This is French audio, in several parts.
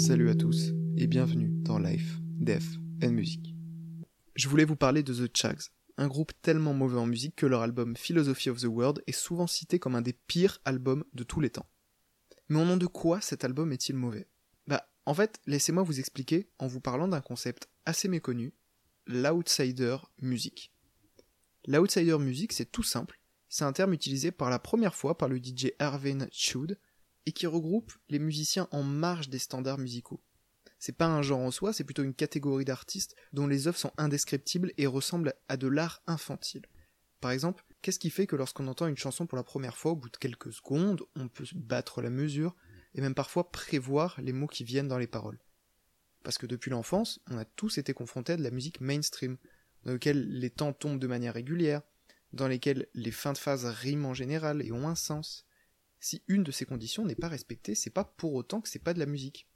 Salut à tous et bienvenue dans Life, Death and Music. Je voulais vous parler de The Chags, un groupe tellement mauvais en musique que leur album Philosophy of the World est souvent cité comme un des pires albums de tous les temps. Mais au nom de quoi cet album est-il mauvais? Bah, en fait, laissez-moi vous expliquer en vous parlant d'un concept assez méconnu, l'outsider music. L'outsider music, c'est tout simple, c'est un terme utilisé par la première fois par le DJ Arvin Chud et qui regroupe les musiciens en marge des standards musicaux. C'est pas un genre en soi, c'est plutôt une catégorie d'artistes dont les œuvres sont indescriptibles et ressemblent à de l'art infantile. Par exemple, qu'est-ce qui fait que lorsqu'on entend une chanson pour la première fois, au bout de quelques secondes, on peut battre la mesure et même parfois prévoir les mots qui viennent dans les paroles? Parce que depuis l'enfance, on a tous été confrontés à de la musique mainstream, dans laquelle les temps tombent de manière régulière, dans lesquelles les fins de phase riment en général et ont un sens. Si une de ces conditions n'est pas respectée, c'est pas pour autant que c'est pas de la musique.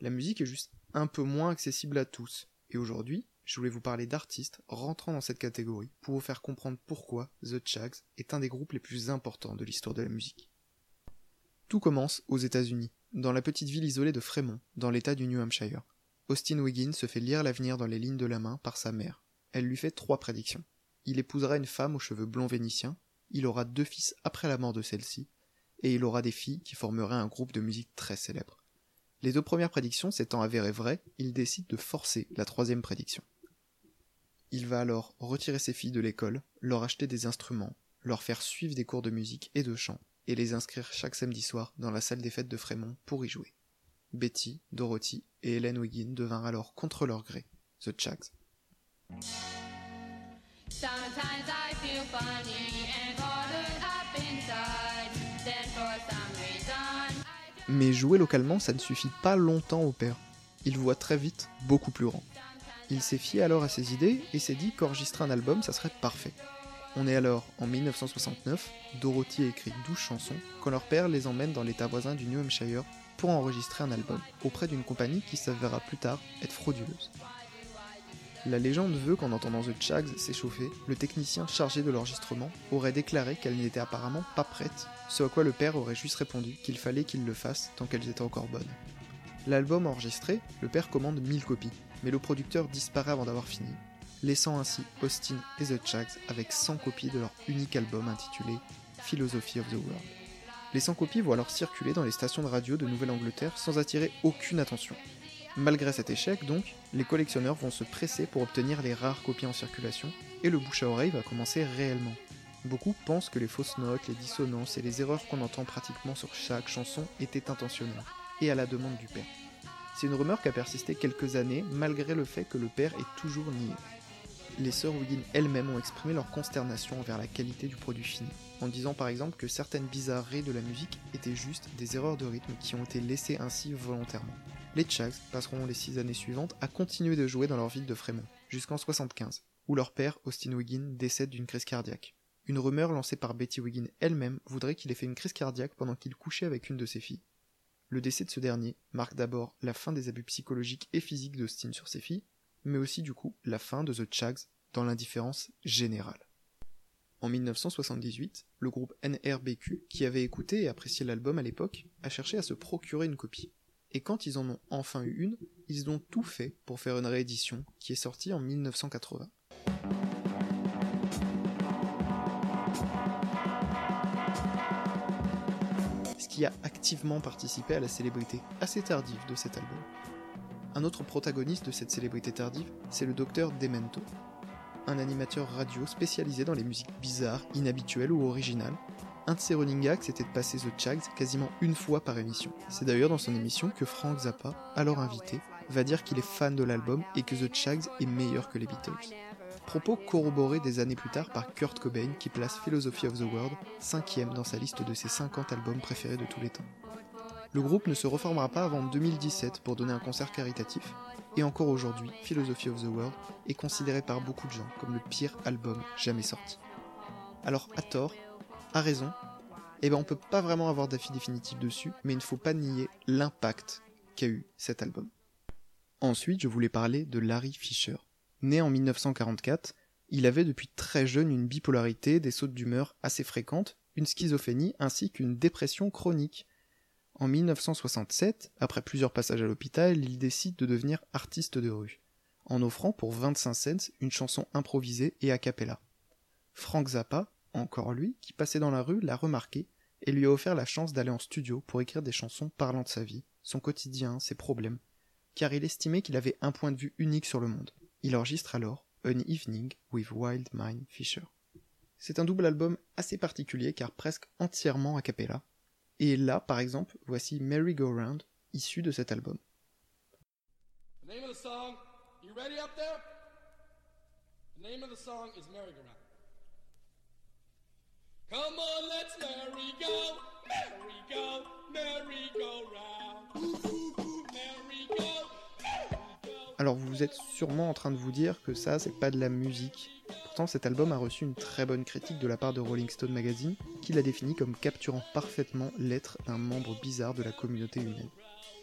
La musique est juste un peu moins accessible à tous. Et aujourd'hui, je voulais vous parler d'artistes rentrant dans cette catégorie pour vous faire comprendre pourquoi The Chags est un des groupes les plus importants de l'histoire de la musique. Tout commence aux États-Unis, dans la petite ville isolée de Fremont, dans l'état du New Hampshire. Austin Wiggins se fait lire l'avenir dans les lignes de la main par sa mère. Elle lui fait trois prédictions. Il épousera une femme aux cheveux blonds vénitiens, il aura deux fils après la mort de celle-ci, et il aura des filles qui formeraient un groupe de musique très célèbre. Les deux premières prédictions s'étant avérées vraies, il décide de forcer la troisième prédiction. Il va alors retirer ses filles de l'école, leur acheter des instruments, leur faire suivre des cours de musique et de chant, et les inscrire chaque samedi soir dans la salle des fêtes de Fremont pour y jouer. Betty, Dorothy et Helen Wiggin devinrent alors contre leur gré The Chags. Mais jouer localement, ça ne suffit pas longtemps au père. Il voit très vite beaucoup plus grand. Il s'est fié alors à ses idées et s'est dit qu'enregistrer un album, ça serait parfait. On est alors en 1969, Dorothy écrit 12 chansons quand leur père les emmène dans l'état voisin du New Hampshire pour enregistrer un album auprès d'une compagnie qui s'avérera plus tard être frauduleuse. La légende veut qu'en entendant The Chags s'échauffer, le technicien chargé de l'enregistrement aurait déclaré qu'elle n'était apparemment pas prête, ce à quoi le père aurait juste répondu qu'il fallait qu'il le fasse tant qu'elles étaient encore bonnes. L'album enregistré, le père commande 1000 copies, mais le producteur disparaît avant d'avoir fini, laissant ainsi Austin et The Chags avec 100 copies de leur unique album intitulé Philosophy of the World. Les 100 copies vont alors circuler dans les stations de radio de Nouvelle-Angleterre sans attirer aucune attention. Malgré cet échec, donc, les collectionneurs vont se presser pour obtenir les rares copies en circulation, et le bouche à oreille va commencer réellement. Beaucoup pensent que les fausses notes, les dissonances et les erreurs qu'on entend pratiquement sur chaque chanson étaient intentionnelles, et à la demande du père. C'est une rumeur qui a persisté quelques années, malgré le fait que le père est toujours nié. Les sœurs Wiggin elles-mêmes ont exprimé leur consternation envers la qualité du produit fini, en disant par exemple que certaines bizarreries de la musique étaient juste des erreurs de rythme qui ont été laissées ainsi volontairement les Chags passeront les six années suivantes à continuer de jouer dans leur ville de Fremont, jusqu'en 75, où leur père, Austin Wiggin, décède d'une crise cardiaque. Une rumeur lancée par Betty Wiggin elle-même voudrait qu'il ait fait une crise cardiaque pendant qu'il couchait avec une de ses filles. Le décès de ce dernier marque d'abord la fin des abus psychologiques et physiques d'Austin sur ses filles, mais aussi du coup la fin de The Chags dans l'indifférence générale. En 1978, le groupe NRBQ, qui avait écouté et apprécié l'album à l'époque, a cherché à se procurer une copie et quand ils en ont enfin eu une, ils ont tout fait pour faire une réédition qui est sortie en 1980. Ce qui a activement participé à la célébrité assez tardive de cet album. Un autre protagoniste de cette célébrité tardive, c'est le docteur Demento, un animateur radio spécialisé dans les musiques bizarres, inhabituelles ou originales, un de ses running gags, c'était de passer The Chags quasiment une fois par émission. C'est d'ailleurs dans son émission que Frank Zappa, alors invité, va dire qu'il est fan de l'album et que The Chags est meilleur que les Beatles. Propos corroborés des années plus tard par Kurt Cobain qui place Philosophy of the World cinquième dans sa liste de ses 50 albums préférés de tous les temps. Le groupe ne se reformera pas avant 2017 pour donner un concert caritatif, et encore aujourd'hui, Philosophy of the World est considéré par beaucoup de gens comme le pire album jamais sorti. Alors à tort, a raison, eh ben on peut pas vraiment avoir d'avis définitif dessus, mais il ne faut pas nier l'impact qu'a eu cet album. Ensuite, je voulais parler de Larry Fisher. Né en 1944, il avait depuis très jeune une bipolarité, des sautes d'humeur assez fréquentes, une schizophrénie ainsi qu'une dépression chronique. En 1967, après plusieurs passages à l'hôpital, il décide de devenir artiste de rue, en offrant pour 25 cents une chanson improvisée et a cappella. Frank Zappa, encore lui, qui passait dans la rue, l'a remarqué et lui a offert la chance d'aller en studio pour écrire des chansons parlant de sa vie, son quotidien, ses problèmes, car il estimait qu'il avait un point de vue unique sur le monde. Il enregistre alors An Evening with Wild Mind Fisher. C'est un double album assez particulier car presque entièrement a cappella. Et là, par exemple, voici Merry Go Round, issu de cet album. The name of the song, you ready up there? The name of the song is Merry Go. Come on, let's merry go, merry go, merry go round. Alors vous êtes sûrement en train de vous dire que ça, c'est pas de la musique. Pourtant, cet album a reçu une très bonne critique de la part de Rolling Stone Magazine, qui l'a défini comme capturant parfaitement l'être d'un membre bizarre de la communauté humaine.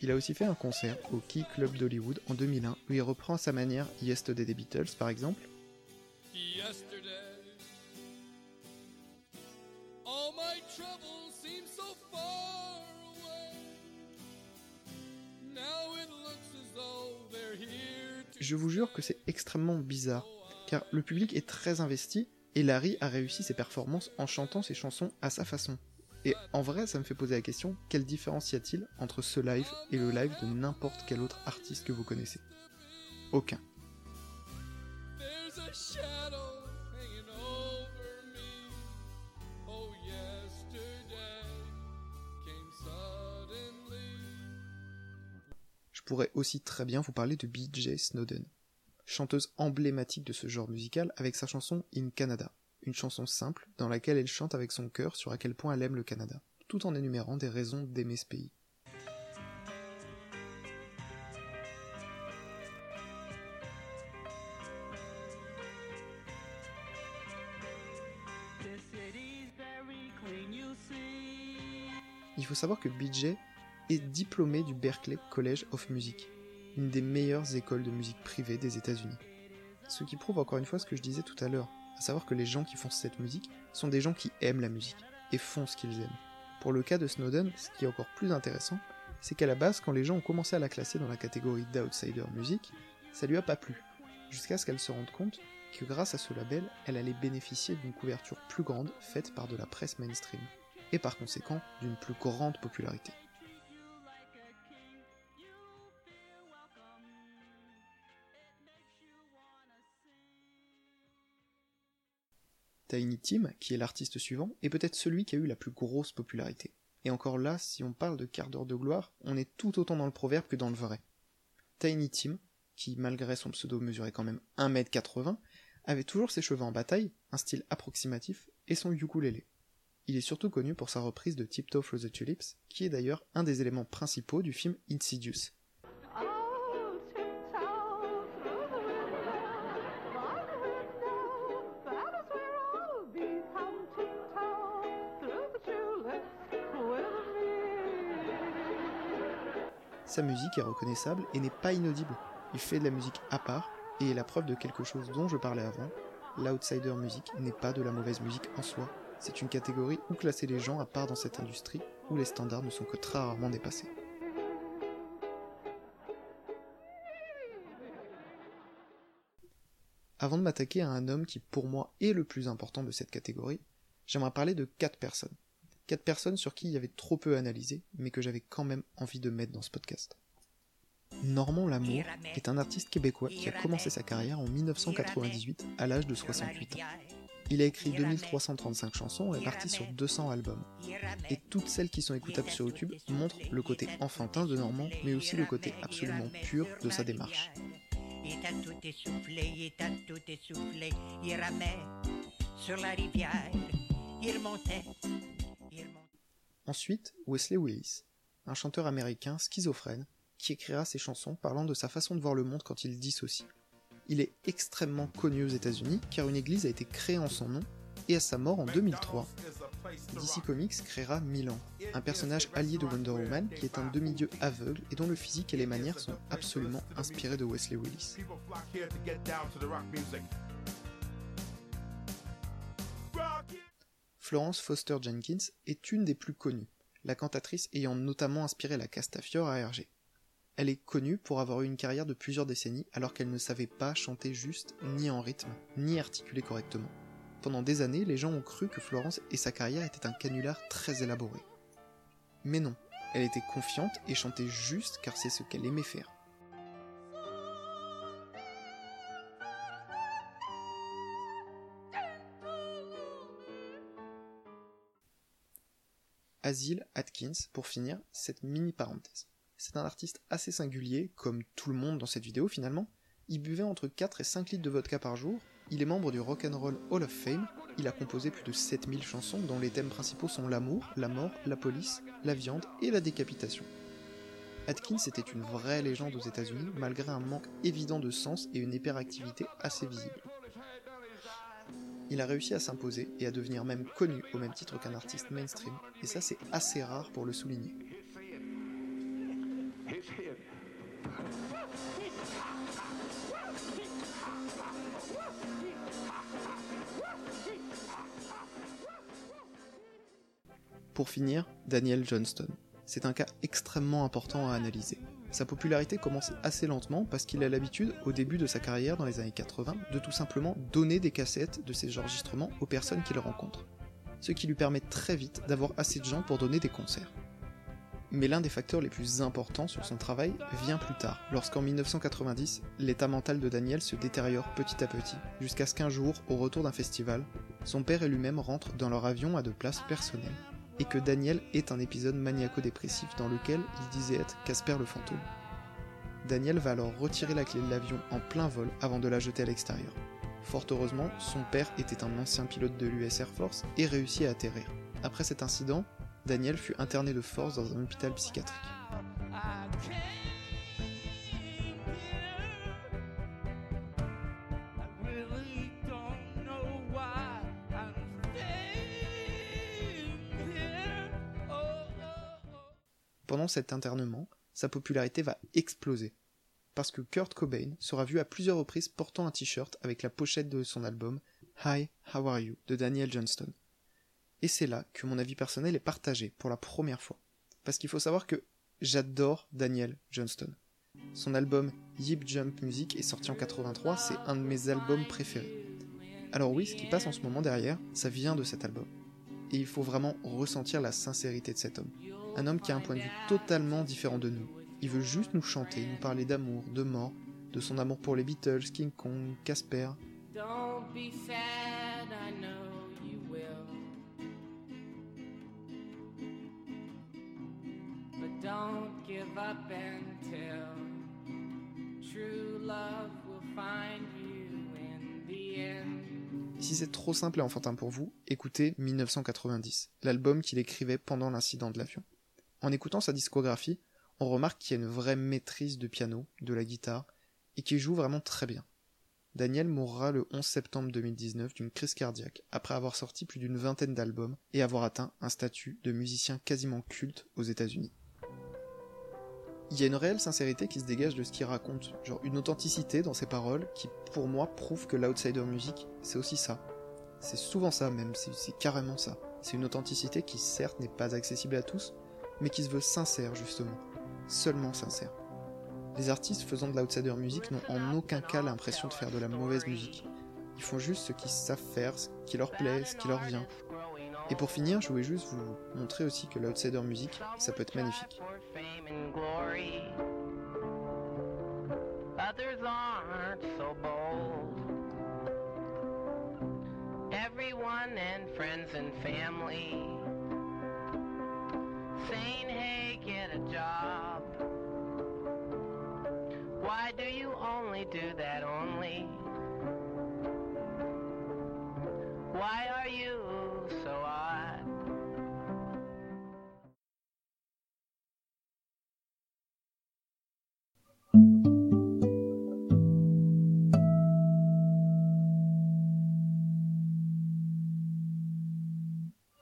Il a aussi fait un concert au Key Club d'Hollywood en 2001 où il reprend à sa manière Yesterday des Beatles par exemple. Je vous jure que c'est extrêmement bizarre, car le public est très investi et Larry a réussi ses performances en chantant ses chansons à sa façon. Et en vrai, ça me fait poser la question, quelle différence y a-t-il entre ce live et le live de n'importe quel autre artiste que vous connaissez? Aucun. Pourrais aussi très bien vous parler de B.J. Snowden, chanteuse emblématique de ce genre musical avec sa chanson In Canada, une chanson simple dans laquelle elle chante avec son cœur sur à quel point elle aime le Canada, tout en énumérant des raisons d'aimer ce pays. Il faut savoir que BJ est diplômé du Berklee College of Music, une des meilleures écoles de musique privée des États-Unis. Ce qui prouve encore une fois ce que je disais tout à l'heure, à savoir que les gens qui font cette musique sont des gens qui aiment la musique et font ce qu'ils aiment. Pour le cas de Snowden, ce qui est encore plus intéressant, c'est qu'à la base, quand les gens ont commencé à la classer dans la catégorie d'outsider music, ça lui a pas plu, jusqu'à ce qu'elle se rende compte que grâce à ce label, elle allait bénéficier d'une couverture plus grande faite par de la presse mainstream, et par conséquent d'une plus grande popularité. Tiny Tim, qui est l'artiste suivant, est peut-être celui qui a eu la plus grosse popularité. Et encore là, si on parle de quart d'heure de gloire, on est tout autant dans le proverbe que dans le vrai. Tiny Tim, qui malgré son pseudo mesurait quand même 1m80, avait toujours ses cheveux en bataille, un style approximatif, et son ukulélé. Il est surtout connu pour sa reprise de Tiptoe Through the Tulips, qui est d'ailleurs un des éléments principaux du film Insidious, Sa musique est reconnaissable et n'est pas inaudible. Il fait de la musique à part et est la preuve de quelque chose dont je parlais avant. L'outsider music n'est pas de la mauvaise musique en soi. C'est une catégorie où classer les gens à part dans cette industrie où les standards ne sont que très rarement dépassés. Avant de m'attaquer à un homme qui pour moi est le plus important de cette catégorie, j'aimerais parler de quatre personnes. Quatre personnes sur qui il y avait trop peu analysé, mais que j'avais quand même envie de mettre dans ce podcast. Normand Lamour est un artiste québécois qui a commencé sa carrière en 1998 à l'âge de 68 ans. Il a écrit 2335 chansons et parti sur 200 albums. Et toutes celles qui sont écoutables sur YouTube montrent le côté enfantin de Normand, mais aussi le côté absolument pur de sa démarche. sur la rivière, il montait, Ensuite, Wesley Willis, un chanteur américain schizophrène qui écrira ses chansons parlant de sa façon de voir le monde quand il dissocie. Il est extrêmement connu aux États-Unis car une église a été créée en son nom et à sa mort en 2003, DC Comics créera Milan, un personnage allié de Wonder Woman qui est un demi-dieu aveugle et dont le physique et les manières sont absolument inspirés de Wesley Willis. Florence Foster Jenkins est une des plus connues. la cantatrice ayant notamment inspiré la Castafiore à Hergé. Elle est connue pour avoir eu une carrière de plusieurs décennies alors qu'elle ne savait pas chanter juste, ni en rythme, ni articuler correctement. Pendant des années, les gens ont cru que Florence et sa carrière étaient un canular très élaboré. Mais non, elle était confiante et chantait juste car c'est ce qu'elle aimait faire. Asil Atkins, pour finir, cette mini parenthèse. C'est un artiste assez singulier, comme tout le monde dans cette vidéo finalement. Il buvait entre 4 et 5 litres de vodka par jour, il est membre du Rock and Roll Hall of Fame, il a composé plus de 7000 chansons dont les thèmes principaux sont l'amour, la mort, la police, la viande et la décapitation. Atkins était une vraie légende aux États-Unis malgré un manque évident de sens et une hyperactivité assez visible. Il a réussi à s'imposer et à devenir même connu au même titre qu'un artiste mainstream, et ça c'est assez rare pour le souligner. Pour finir, Daniel Johnston. C'est un cas extrêmement important à analyser. Sa popularité commence assez lentement parce qu'il a l'habitude, au début de sa carrière dans les années 80, de tout simplement donner des cassettes de ses enregistrements aux personnes qu'il rencontre. Ce qui lui permet très vite d'avoir assez de gens pour donner des concerts. Mais l'un des facteurs les plus importants sur son travail vient plus tard, lorsqu'en 1990, l'état mental de Daniel se détériore petit à petit, jusqu'à ce qu'un jour, au retour d'un festival, son père et lui-même rentrent dans leur avion à de places personnelles et que Daniel est un épisode maniaco-dépressif dans lequel il disait être Casper le fantôme. Daniel va alors retirer la clé de l'avion en plein vol avant de la jeter à l'extérieur. Fort heureusement, son père était un ancien pilote de l'US Air Force et réussit à atterrir. Après cet incident, Daniel fut interné de force dans un hôpital psychiatrique. Cet internement, sa popularité va exploser. Parce que Kurt Cobain sera vu à plusieurs reprises portant un t-shirt avec la pochette de son album Hi, How Are You de Daniel Johnston. Et c'est là que mon avis personnel est partagé pour la première fois. Parce qu'il faut savoir que j'adore Daniel Johnston. Son album Yip Jump Music est sorti en 83, c'est un de mes albums préférés. Alors oui, ce qui passe en ce moment derrière, ça vient de cet album. Et il faut vraiment ressentir la sincérité de cet homme. Un homme qui a un point de vue totalement différent de nous. Il veut juste nous chanter, nous parler d'amour, de mort, de son amour pour les Beatles, King Kong, Casper. Si c'est trop simple et enfantin pour vous, écoutez 1990, l'album qu'il écrivait pendant l'incident de l'avion. En écoutant sa discographie, on remarque qu'il y a une vraie maîtrise de piano, de la guitare, et qu'il joue vraiment très bien. Daniel mourra le 11 septembre 2019 d'une crise cardiaque après avoir sorti plus d'une vingtaine d'albums et avoir atteint un statut de musicien quasiment culte aux États-Unis. Il y a une réelle sincérité qui se dégage de ce qu'il raconte, genre une authenticité dans ses paroles qui, pour moi, prouve que l'outsider music, c'est aussi ça. C'est souvent ça même, c'est carrément ça. C'est une authenticité qui certes n'est pas accessible à tous, mais qui se veut sincère justement, seulement sincère. Les artistes faisant de l'outsider music n'ont en aucun cas l'impression de faire de la mauvaise musique. Ils font juste ce qu'ils savent faire, ce qui leur plaît, ce qui leur vient. Et pour finir, je voulais juste vous montrer aussi que l'outsider music, ça peut être magnifique. Job. Why do you only do that